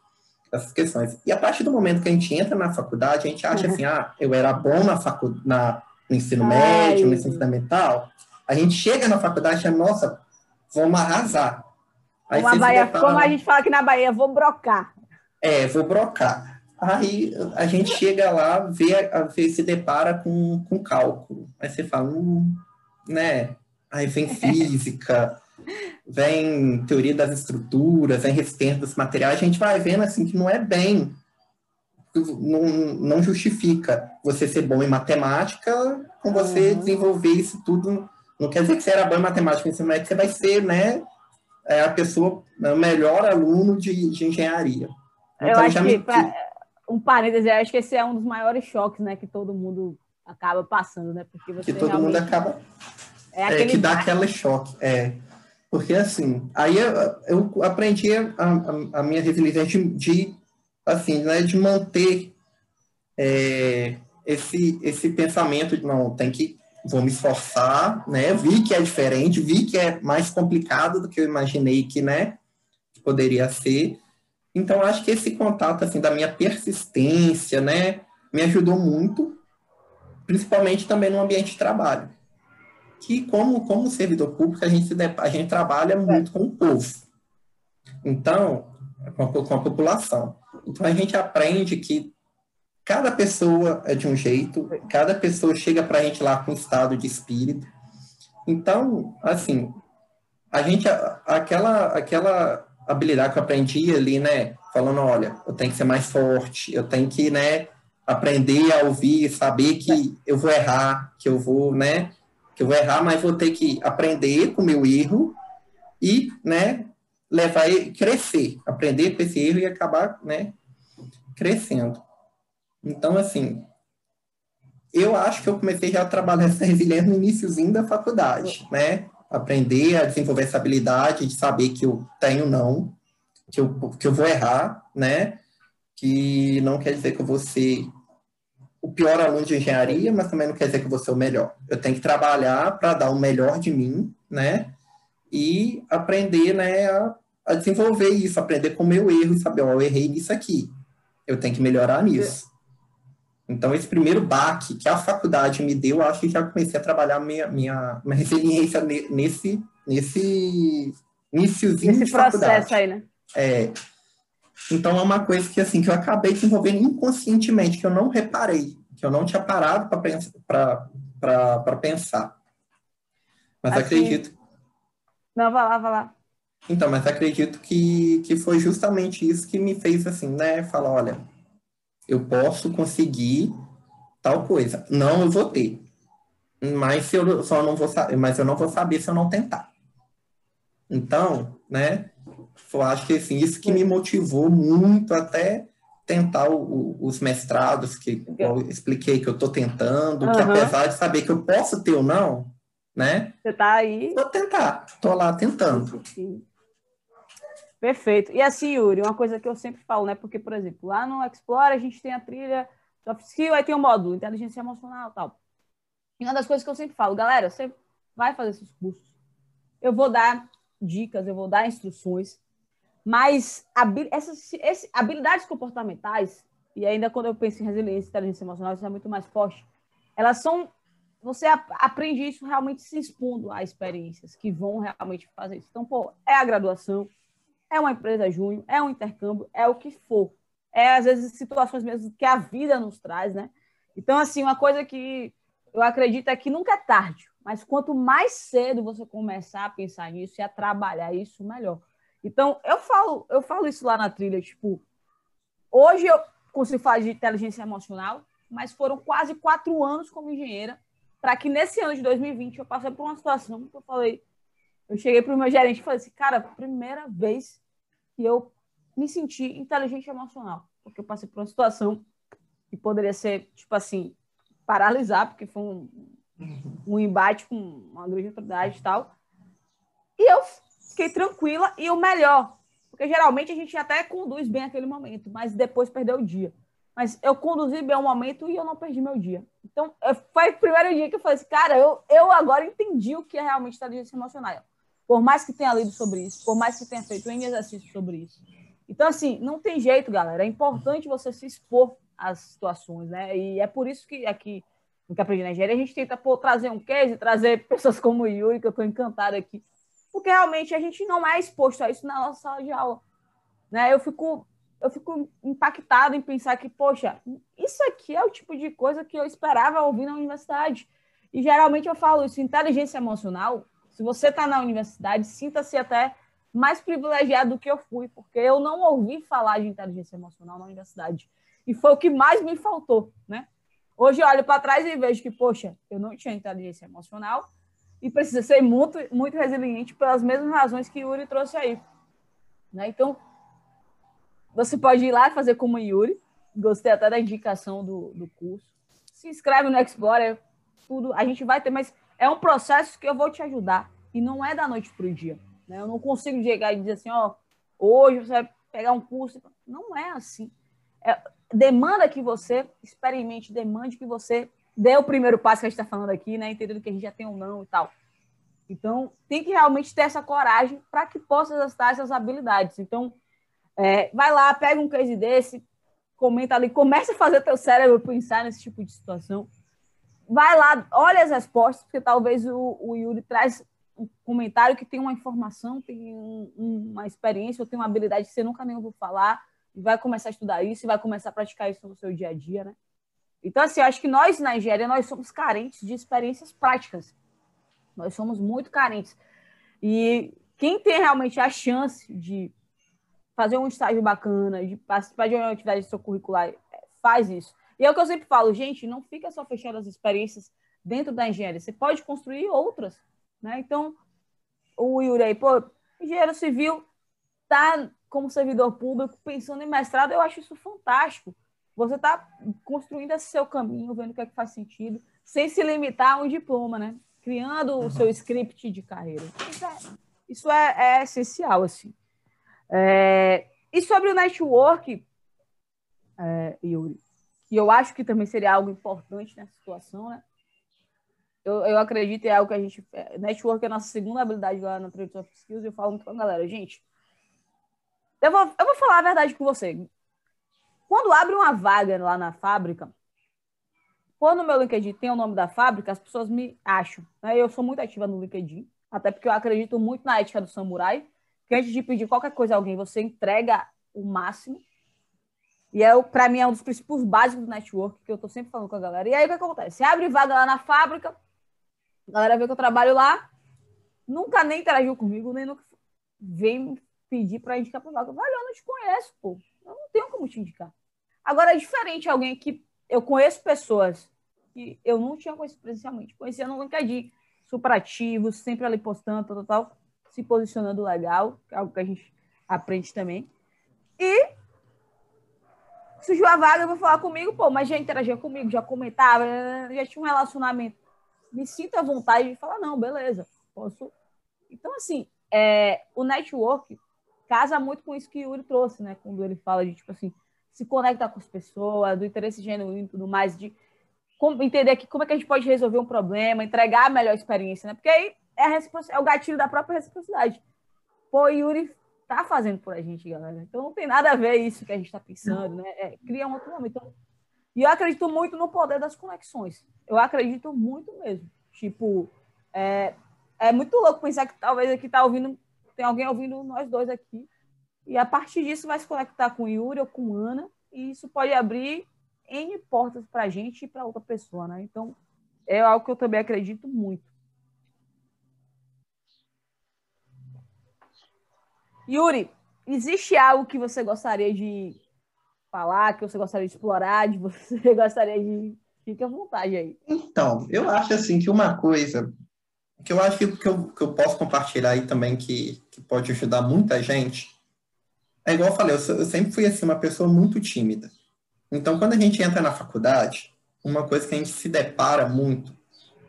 Speaker 2: essas questões. E a partir do momento que a gente entra na faculdade, a gente acha uhum. assim, ah, eu era bom na facu na, no ensino Ai. médio, no ensino fundamental. A gente chega na faculdade e nossa, vamos arrasar.
Speaker 1: Aí Uma Bahia, como a gente fala aqui na Bahia, vou brocar.
Speaker 2: É, vou brocar. Aí a gente chega lá, vê, vê se depara com, com cálculo. Aí você fala, hum, né? Aí vem física, vem teoria das estruturas, vem resistência dos materiais. A gente vai vendo assim que não é bem, não, não justifica você ser bom em matemática com você uhum. desenvolver isso tudo. Não quer dizer que você era bom em matemática, mas você vai ser, né? é a pessoa, é o melhor aluno de, de engenharia.
Speaker 1: Então, eu acho que, pra, um parêntese, eu acho que esse é um dos maiores choques, né, que todo mundo acaba passando, né, porque você
Speaker 2: Que todo mundo acaba... É, é que dá aquele choque, é. Porque, assim, aí eu, eu aprendi a, a, a, minha resiliência de, de, assim, né, de manter é, esse, esse pensamento de, não, tem que vou me esforçar, né? Vi que é diferente, vi que é mais complicado do que eu imaginei que, né, poderia ser. Então, acho que esse contato, assim, da minha persistência, né, me ajudou muito, principalmente também no ambiente de trabalho. Que, como, como servidor público, a gente, a gente trabalha muito com o povo. Então, com a, com a população. Então, a gente aprende que Cada pessoa é de um jeito, cada pessoa chega para a gente lá com estado de espírito. Então, assim, a gente, aquela, aquela habilidade que eu aprendi ali, né, falando, olha, eu tenho que ser mais forte, eu tenho que, né, aprender a ouvir, saber que eu vou errar, que eu vou, né, que eu vou errar, mas vou ter que aprender com o meu erro e, né, levar ele crescer, aprender com esse erro e acabar, né, crescendo. Então, assim, eu acho que eu comecei já a trabalhar essa resiliência no iníciozinho da faculdade, né? Aprender a desenvolver essa habilidade de saber que eu tenho não, que eu, que eu vou errar, né? Que não quer dizer que eu vou ser o pior aluno de engenharia, mas também não quer dizer que vou ser o melhor. Eu tenho que trabalhar para dar o melhor de mim, né? E aprender, né, a, a desenvolver isso, aprender com o meu erro e saber, ó, eu errei nisso aqui. Eu tenho que melhorar nisso. Então, esse primeiro baque que a faculdade me deu, acho que já comecei a trabalhar minha, minha, minha resiliência nesse, nesse iníciozinho
Speaker 1: de processo faculdade. aí, né?
Speaker 2: É. Então, é uma coisa que, assim, que eu acabei desenvolvendo inconscientemente, que eu não reparei, que eu não tinha parado para pensar. Mas assim, acredito...
Speaker 1: Não, vai lá, vai lá.
Speaker 2: Então, mas acredito que, que foi justamente isso que me fez, assim, né? Falar, olha eu posso conseguir tal coisa. Não, eu vou ter. Mas eu só não vou mas eu não vou saber se eu não tentar. Então, né? Eu acho que assim, isso que me motivou muito até tentar o, o, os mestrados que eu expliquei que eu estou tentando, uhum. que apesar de saber que eu posso ter ou não, né?
Speaker 1: Você está aí?
Speaker 2: Vou tentar, estou lá tentando.
Speaker 1: Sim. Perfeito. E assim, Yuri, uma coisa que eu sempre falo, né? Porque, por exemplo, lá no Explore a gente tem a trilha soft skill, aí tem o módulo inteligência emocional e tal. E uma das coisas que eu sempre falo, galera, você vai fazer esses cursos. Eu vou dar dicas, eu vou dar instruções, mas essas, esse, habilidades comportamentais, e ainda quando eu penso em resiliência e inteligência emocional, isso é muito mais forte, elas são. Você aprende isso realmente se expondo a experiências que vão realmente fazer isso. Então, pô, é a graduação, é uma empresa júnior, é um intercâmbio, é o que for. É, às vezes, situações mesmo que a vida nos traz, né? Então, assim, uma coisa que eu acredito é que nunca é tarde, mas quanto mais cedo você começar a pensar nisso e a trabalhar isso, melhor. Então, eu falo, eu falo isso lá na trilha, tipo, hoje eu consigo falar de inteligência emocional, mas foram quase quatro anos como engenheira para que nesse ano de 2020 eu passei por uma situação que eu falei, eu cheguei para o meu gerente e falei assim, cara, primeira vez que eu me senti inteligente emocional, porque eu passei por uma situação que poderia ser, tipo assim, paralisar, porque foi um, um embate com uma grande autoridade e tal. E eu fiquei tranquila e o melhor, porque geralmente a gente até conduz bem aquele momento, mas depois perdeu o dia. Mas eu conduzi bem o momento e eu não perdi meu dia. Então, foi o primeiro dia que eu falei assim, cara, eu, eu agora entendi o que é realmente inteligência emocional. Por mais que tenha lido sobre isso, por mais que tenha feito um exercício sobre isso. Então, assim, não tem jeito, galera. É importante você se expor às situações, né? E é por isso que aqui no aprendi na engenharia, a gente tenta pô, trazer um case, trazer pessoas como o Yuri, que eu estou encantado aqui. Porque realmente a gente não é exposto a isso na nossa sala de aula. Né? Eu fico eu fico impactado em pensar que, poxa, isso aqui é o tipo de coisa que eu esperava ouvir na universidade. E geralmente eu falo isso, inteligência emocional se você está na universidade, sinta-se até mais privilegiado do que eu fui, porque eu não ouvi falar de inteligência emocional na universidade. E foi o que mais me faltou, né? Hoje eu olho para trás e vejo que, poxa, eu não tinha inteligência emocional e precisa ser muito, muito resiliente pelas mesmas razões que Yuri trouxe aí. Né? Então, você pode ir lá fazer como Yuri. Gostei até da indicação do, do curso. Se inscreve no Explorer, tudo. A gente vai ter, mas é um processo que eu vou te ajudar e não é da noite para o dia. Né? Eu não consigo chegar e dizer assim, ó, hoje você vai pegar um curso. Não é assim. É, demanda que você experimente, demande que você dê o primeiro passo que a gente está falando aqui, né? Entendendo que a gente já tem um não e tal. Então, tem que realmente ter essa coragem para que possa exercitar essas habilidades. Então, é, vai lá, pega um case desse, comenta ali, comece a fazer teu cérebro pensar nesse tipo de situação vai lá, olha as respostas, porque talvez o, o Yuri traz um comentário que tem uma informação, tem um, uma experiência, ou tem uma habilidade que você nunca nem ouviu falar, e vai começar a estudar isso e vai começar a praticar isso no seu dia a dia, né? Então, assim, eu acho que nós, na engenharia, nós somos carentes de experiências práticas. Nós somos muito carentes. E quem tem realmente a chance de fazer um estágio bacana, de participar de uma atividade extracurricular, faz isso. E é o que eu sempre falo, gente, não fica só fechando as experiências dentro da engenharia, você pode construir outras, né? Então, o Yuri aí, pô, engenheiro civil, está como servidor público pensando em mestrado, eu acho isso fantástico. Você está construindo esse seu caminho, vendo o que é que faz sentido, sem se limitar a um diploma, né? Criando uhum. o seu script de carreira. Isso é, isso é, é essencial, assim. É, e sobre o network, é, Yuri, que eu acho que também seria algo importante nessa situação, né? Eu, eu acredito em algo que a gente. É, network é a nossa segunda habilidade lá na Trade of Skills, e eu falo muito com a galera, gente. Eu vou, eu vou falar a verdade com você. Quando abre uma vaga lá na fábrica, quando o meu LinkedIn tem o nome da fábrica, as pessoas me acham. Né? Eu sou muito ativa no LinkedIn, até porque eu acredito muito na ética do samurai, que antes de pedir qualquer coisa a alguém, você entrega o máximo. E é, para mim é um dos princípios básicos do network, que eu estou sempre falando com a galera. E aí o que acontece? Você abre vaga lá na fábrica, a galera vê que eu trabalho lá, nunca nem interagiu comigo, nem nunca vem pedir para indicar para vaga. Valeu, eu não te conheço, pô. Tenho como te indicar. Agora é diferente alguém que eu conheço pessoas que eu não tinha conhecido presencialmente. Conhecia no LinkedIn, super ativo, sempre ali postando, tal, tal, tal, se posicionando legal, é algo que a gente aprende também. E surgiu a vaga, vou falar comigo, pô, mas já interagia comigo, já comentava, já tinha um relacionamento. Me sinto à vontade de falar, não, beleza, posso. Então, assim, é, o network casa muito com isso que o Yuri trouxe, né? Quando ele fala de, tipo assim, se conectar com as pessoas, do interesse genuíno e tudo mais, de como, entender que como é que a gente pode resolver um problema, entregar a melhor experiência, né? Porque aí é, é o gatilho da própria reciprocidade. Pô, Yuri tá fazendo por a gente, galera. Então não tem nada a ver isso que a gente está pensando, né? É, cria um outro momento. Então, e eu acredito muito no poder das conexões. Eu acredito muito mesmo. Tipo, é, é muito louco pensar que talvez aqui tá ouvindo, tem alguém ouvindo nós dois aqui. E a partir disso vai se conectar com Yuri ou com Ana. E isso pode abrir N portas para a gente e para outra pessoa, né? Então, é algo que eu também acredito muito. Yuri, existe algo que você gostaria de falar, que você gostaria de explorar, de você gostaria de. Fique à vontade aí.
Speaker 2: Então, eu acho assim que uma coisa que eu acho que, eu, que eu posso compartilhar aí também que, que pode ajudar muita gente é igual eu falei, eu, eu sempre fui assim, uma pessoa muito tímida. Então, quando a gente entra na faculdade, uma coisa que a gente se depara muito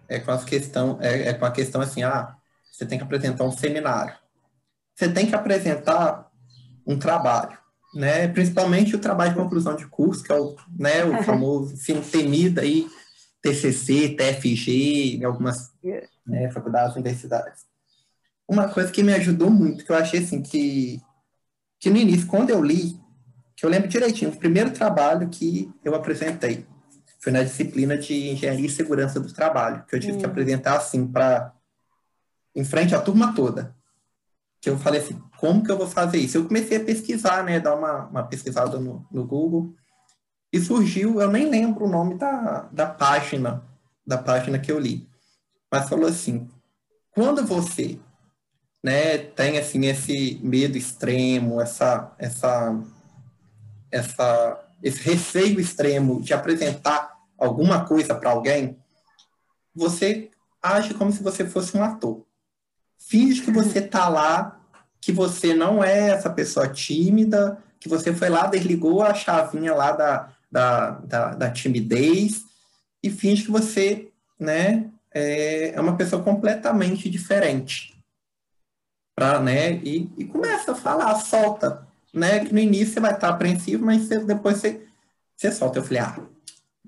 Speaker 2: é com, as questão, é, é com a questão assim, ah, você tem que apresentar um seminário você tem que apresentar um trabalho, né? Principalmente o trabalho de conclusão de curso, que é o, né, o famoso assim, temido aí, TCC, TFG, algumas né, faculdades, universidades. Uma coisa que me ajudou muito, que eu achei assim, que, que no início, quando eu li, que eu lembro direitinho, o primeiro trabalho que eu apresentei foi na disciplina de Engenharia e Segurança do Trabalho, que eu tive hum. que apresentar assim para em frente à turma toda que eu falei assim, como que eu vou fazer isso? Eu comecei a pesquisar, né, dar uma, uma pesquisada no, no Google, e surgiu, eu nem lembro o nome da, da página, da página que eu li, mas falou assim, quando você, né, tem, assim, esse medo extremo, essa, essa, essa, esse receio extremo de apresentar alguma coisa para alguém, você age como se você fosse um ator. Finge que você tá lá, que você não é essa pessoa tímida, que você foi lá, desligou a chavinha lá da, da, da, da timidez e finge que você, né, é, é uma pessoa completamente diferente. Pra, né, e, e começa a falar, solta, né, que no início você vai estar apreensivo, mas você, depois você, você solta. Eu falei, ah,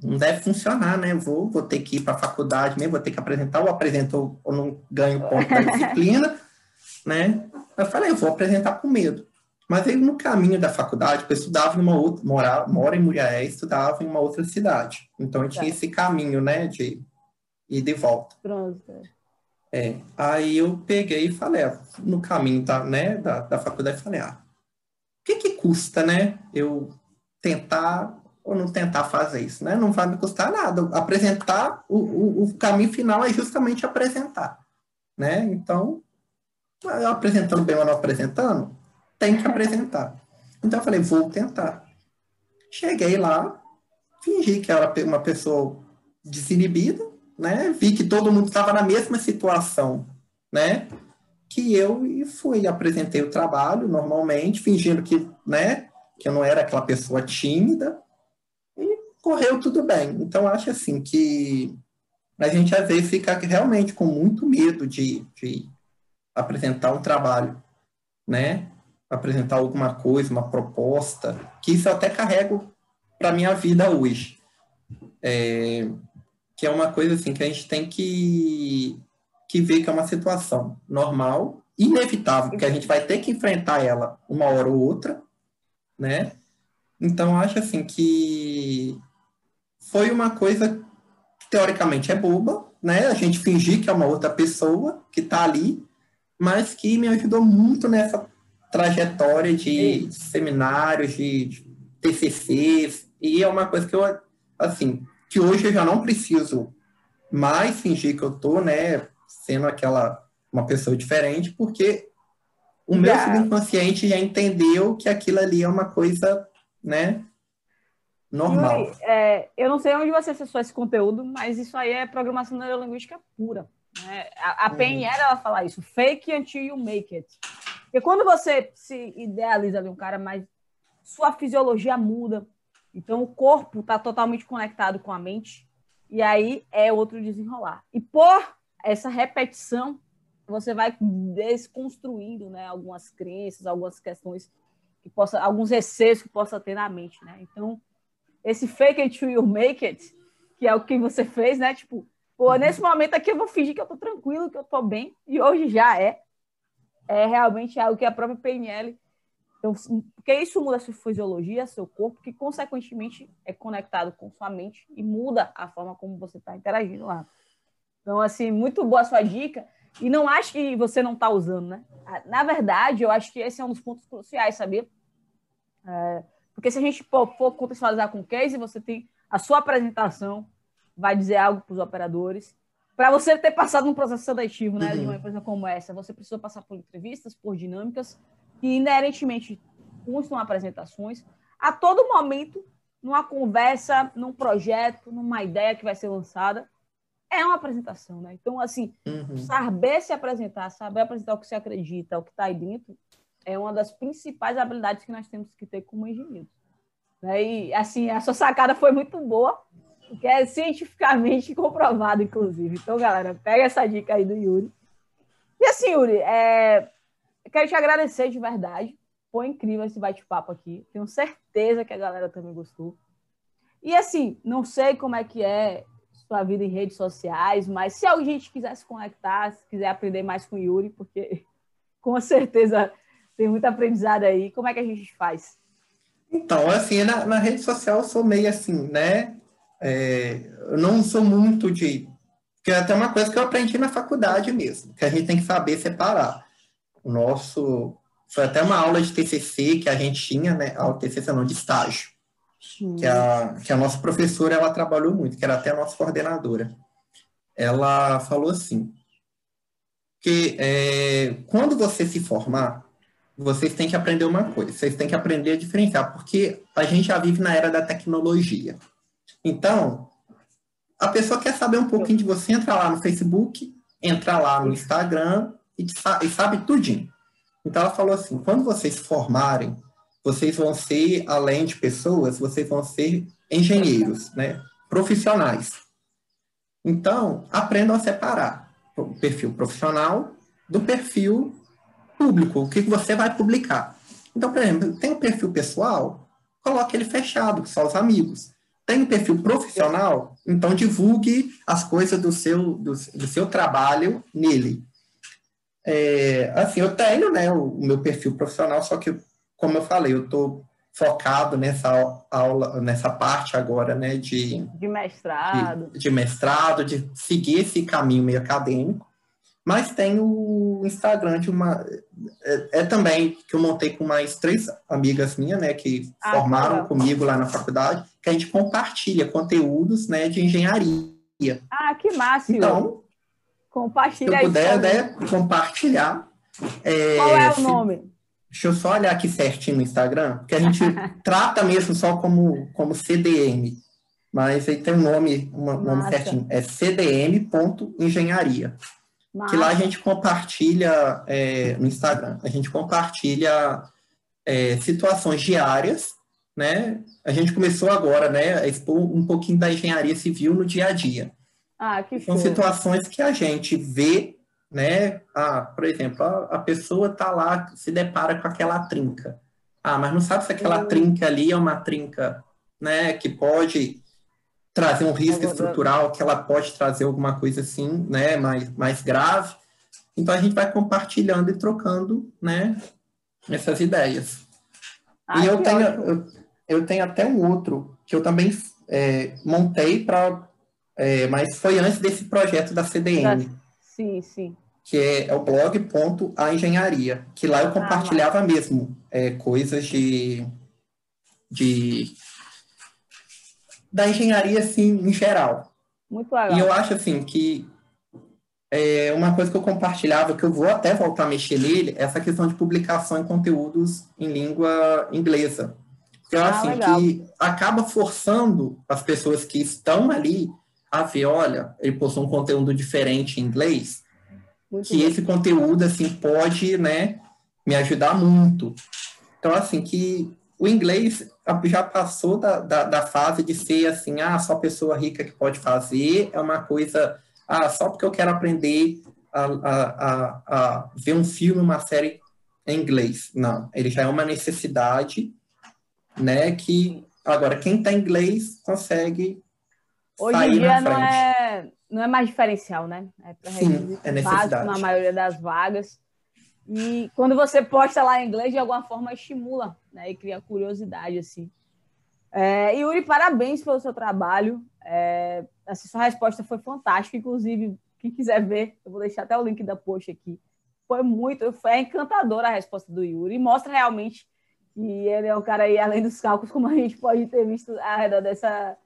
Speaker 2: não deve funcionar, né? Vou, vou ter que ir para a faculdade mesmo, vou ter que apresentar, ou apresento ou não ganho ponto da disciplina, né? Eu falei, eu vou apresentar com medo. Mas aí no caminho da faculdade, eu estudava em uma outra, morava, mora em Muriaé, estudava em uma outra cidade. Então eu tinha tá. esse caminho, né, de ir de volta.
Speaker 1: Pronto.
Speaker 2: É, aí eu peguei e falei, ah, no caminho da, né, da, da faculdade, falei, ah, o que que custa, né, eu tentar ou não tentar fazer isso, né? Não vai me custar nada. Apresentar, o, o, o caminho final é justamente apresentar, né? Então, eu apresentando bem ou não apresentando, tem que apresentar. Então eu falei, vou tentar. Cheguei lá, fingi que era uma pessoa desinibida, né? Vi que todo mundo estava na mesma situação, né? que eu fui, apresentei o trabalho normalmente, fingindo que, né, que eu não era aquela pessoa tímida, e correu tudo bem. Então, acho assim que a gente às vezes fica realmente com muito medo de, de apresentar um trabalho, né? Apresentar alguma coisa, uma proposta, que isso eu até carrego para minha vida hoje. É, que é uma coisa assim que a gente tem que que vê que é uma situação normal, inevitável, porque a gente vai ter que enfrentar ela uma hora ou outra, né? Então, acho assim que foi uma coisa que teoricamente é boba, né? A gente fingir que é uma outra pessoa que está ali, mas que me ajudou muito nessa trajetória de seminários, de, de TCCs, e é uma coisa que eu, assim, que hoje eu já não preciso mais fingir que eu tô, né, sendo aquela uma pessoa diferente, porque o meu subconsciente já entendeu que aquilo ali é uma coisa, né, normal.
Speaker 1: Yuri, é, eu não sei onde você acessou esse conteúdo, mas isso aí é programação neurolinguística pura. Né? A, a uhum. PNL, ela fala isso, fake until you make it. Porque quando você se idealiza ali um cara mais... Sua fisiologia muda, então o corpo está totalmente conectado com a mente, e aí é outro desenrolar. E por essa repetição, você vai desconstruindo né, algumas crenças, algumas questões que possa, alguns receios que possa ter na mente, né? Então, esse fake it till you make it, que é o que você fez, né? Tipo, pô, uhum. nesse momento aqui eu vou fingir que eu tô tranquilo, que eu tô bem, e hoje já é. É realmente algo que a própria PNL. Então, porque isso muda a sua fisiologia, seu corpo, que consequentemente é conectado com sua mente e muda a forma como você está interagindo lá. Então, assim, muito boa a sua dica. E não acho que você não está usando, né? Na verdade, eu acho que esse é um dos pontos cruciais, sabia? É, porque se a gente for contextualizar com o case, você tem a sua apresentação, vai dizer algo para os operadores. Para você ter passado num processo seletivo, né, uhum. de uma empresa como essa, você precisa passar por entrevistas, por dinâmicas que inerentemente constam apresentações. A todo momento, numa conversa, num projeto, numa ideia que vai ser lançada, é uma apresentação, né? Então, assim, uhum. saber se apresentar, saber apresentar o que você acredita, o que está aí dentro, é uma das principais habilidades que nós temos que ter como engenheiros. Né? E, assim, a sua sacada foi muito boa, porque é cientificamente comprovado, inclusive. Então, galera, pega essa dica aí do Yuri. E assim, Yuri, é... quero te agradecer de verdade. Foi incrível esse bate-papo aqui. Tenho certeza que a galera também gostou. E assim, não sei como é que é sua vida em redes sociais, mas se alguém gente quiser se conectar, se quiser aprender mais com o Yuri, porque com certeza tem muito aprendizado aí, como é que a gente faz?
Speaker 2: Então, assim, na, na rede social eu sou meio assim, né? É, eu não sou muito de. Que é até uma coisa que eu aprendi na faculdade mesmo, que a gente tem que saber separar. O nosso. Foi até uma aula de TCC que a gente tinha, né? De TCC não, de estágio que a, que a nossa professora ela trabalhou muito, que era até a nossa coordenadora. Ela falou assim, que é, quando você se formar, vocês têm que aprender uma coisa, vocês têm que aprender a diferenciar, porque a gente já vive na era da tecnologia. Então, a pessoa quer saber um pouquinho de você, entra lá no Facebook, entra lá no Instagram e, e sabe tudinho. Então, ela falou assim, quando vocês se formarem, vocês vão ser, além de pessoas, vocês vão ser engenheiros, né? profissionais. Então, aprendam a separar o perfil profissional do perfil público, o que você vai publicar. Então, por exemplo, tem o um perfil pessoal, coloque ele fechado, só os amigos. Tem um perfil profissional, então divulgue as coisas do seu, do, do seu trabalho nele. É, assim, eu tenho né, o, o meu perfil profissional, só que como eu falei, eu estou focado nessa aula, nessa parte agora, né, de...
Speaker 1: De mestrado.
Speaker 2: De, de, mestrado, de seguir esse caminho meio acadêmico. Mas tem o Instagram de uma... É, é também que eu montei com mais três amigas minhas, né, que ah, formaram comigo lá na faculdade, que a gente compartilha conteúdos, né, de engenharia.
Speaker 1: Ah, que massa!
Speaker 2: Então,
Speaker 1: compartilha
Speaker 2: se eu puder, né, compartilhar.
Speaker 1: É, Qual é o nome?
Speaker 2: Deixa eu só olhar aqui certinho no Instagram, porque a gente trata mesmo só como, como CDM. Mas aí tem um nome, um nome certinho. É cdm.engenharia. Que lá a gente compartilha é, no Instagram, a gente compartilha é, situações diárias, né? A gente começou agora, né, a expor um pouquinho da engenharia civil no dia a dia.
Speaker 1: Ah, que
Speaker 2: São situações que a gente vê, né? Ah, por exemplo, a, a pessoa está lá, se depara com aquela trinca. Ah, mas não sabe se aquela uhum. trinca ali é uma trinca, né, que pode trazer um risco estrutural, que ela pode trazer alguma coisa assim, né, mais, mais grave. Então a gente vai compartilhando e trocando, né, essas ideias. Ah, e eu tenho, eu, eu, tenho até um outro que eu também é, montei para, é, mas foi antes desse projeto da CDN.
Speaker 1: Sim, sim.
Speaker 2: Que é, é o blog ponto a engenharia, que lá eu ah, compartilhava ah, mesmo é, coisas de, de da engenharia, assim, em geral.
Speaker 1: Muito legal.
Speaker 2: E eu acho, assim, que é uma coisa que eu compartilhava, que eu vou até voltar a mexer nele, é essa questão de publicação em conteúdos em língua inglesa. Porque eu ah, assim, legal. que acaba forçando as pessoas que estão ali a ver, olha, ele postou um conteúdo diferente em inglês, muito que esse conteúdo, assim, pode, né, me ajudar muito. Então, assim, que o inglês já passou da, da, da, fase de ser assim, ah, só pessoa rica que pode fazer, é uma coisa, ah, só porque eu quero aprender a, a, a, a ver um filme, uma série em inglês. Não, ele já é uma necessidade, né, que agora quem está em inglês consegue
Speaker 1: Hoje em dia não é, não é mais diferencial, né? É
Speaker 2: para Sim, é necessidade.
Speaker 1: na maioria das vagas. E quando você posta lá em inglês, de alguma forma estimula, né? E cria curiosidade, assim. É, Yuri, parabéns pelo seu trabalho. É, assim, sua resposta foi fantástica. Inclusive, quem quiser ver, eu vou deixar até o link da post aqui. Foi muito, foi encantadora a resposta do Yuri. E mostra realmente que ele é um cara aí, além dos cálculos, como a gente pode ter visto ao redor dessa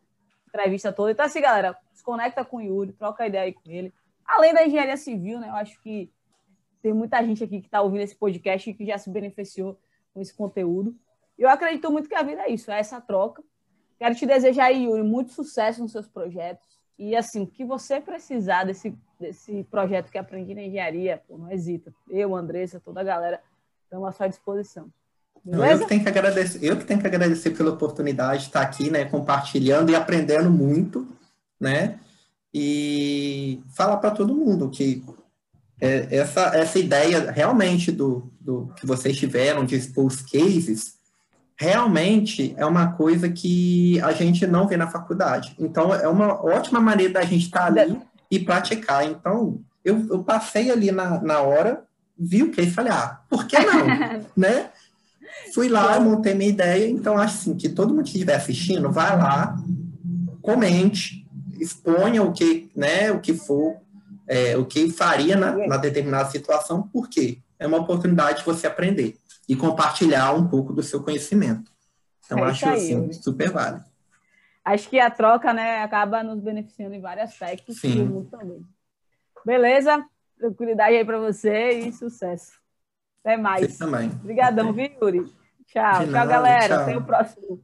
Speaker 1: entrevista toda. Então, assim, galera, se conecta com o Yuri, troca ideia aí com ele. Além da engenharia civil, né? Eu acho que tem muita gente aqui que está ouvindo esse podcast e que já se beneficiou com esse conteúdo. Eu acredito muito que a vida é isso, é essa troca. Quero te desejar Yuri, muito sucesso nos seus projetos. E assim, o que você precisar desse, desse projeto que aprendi na engenharia, pô, não hesita. Eu, Andressa, toda a galera, estamos à sua disposição.
Speaker 2: Eu que, tenho que agradecer, eu que tenho que agradecer pela oportunidade de estar aqui, né, compartilhando e aprendendo muito, né? E falar para todo mundo que é, essa, essa ideia realmente do, do que vocês tiveram de expor os cases, realmente é uma coisa que a gente não vê na faculdade. Então, é uma ótima maneira da gente estar ali e praticar. Então, eu, eu passei ali na, na hora, vi o case e falei, ah, por que não? né? Fui lá, montei minha ideia. Então, acho assim, que todo mundo que estiver assistindo, vai lá, comente, exponha o que, né, o que for é, o que faria na, na determinada situação, porque é uma oportunidade de você aprender e compartilhar um pouco do seu conhecimento. Então, é acho assim, super válido.
Speaker 1: Acho que a troca né, acaba nos beneficiando em vários aspectos Sim. também. Beleza? Tranquilidade aí para você e sucesso. Até mais.
Speaker 2: Você também.
Speaker 1: Obrigadão, viu, Yuri? Tchau. tchau, galera. Tchau. Até o próximo.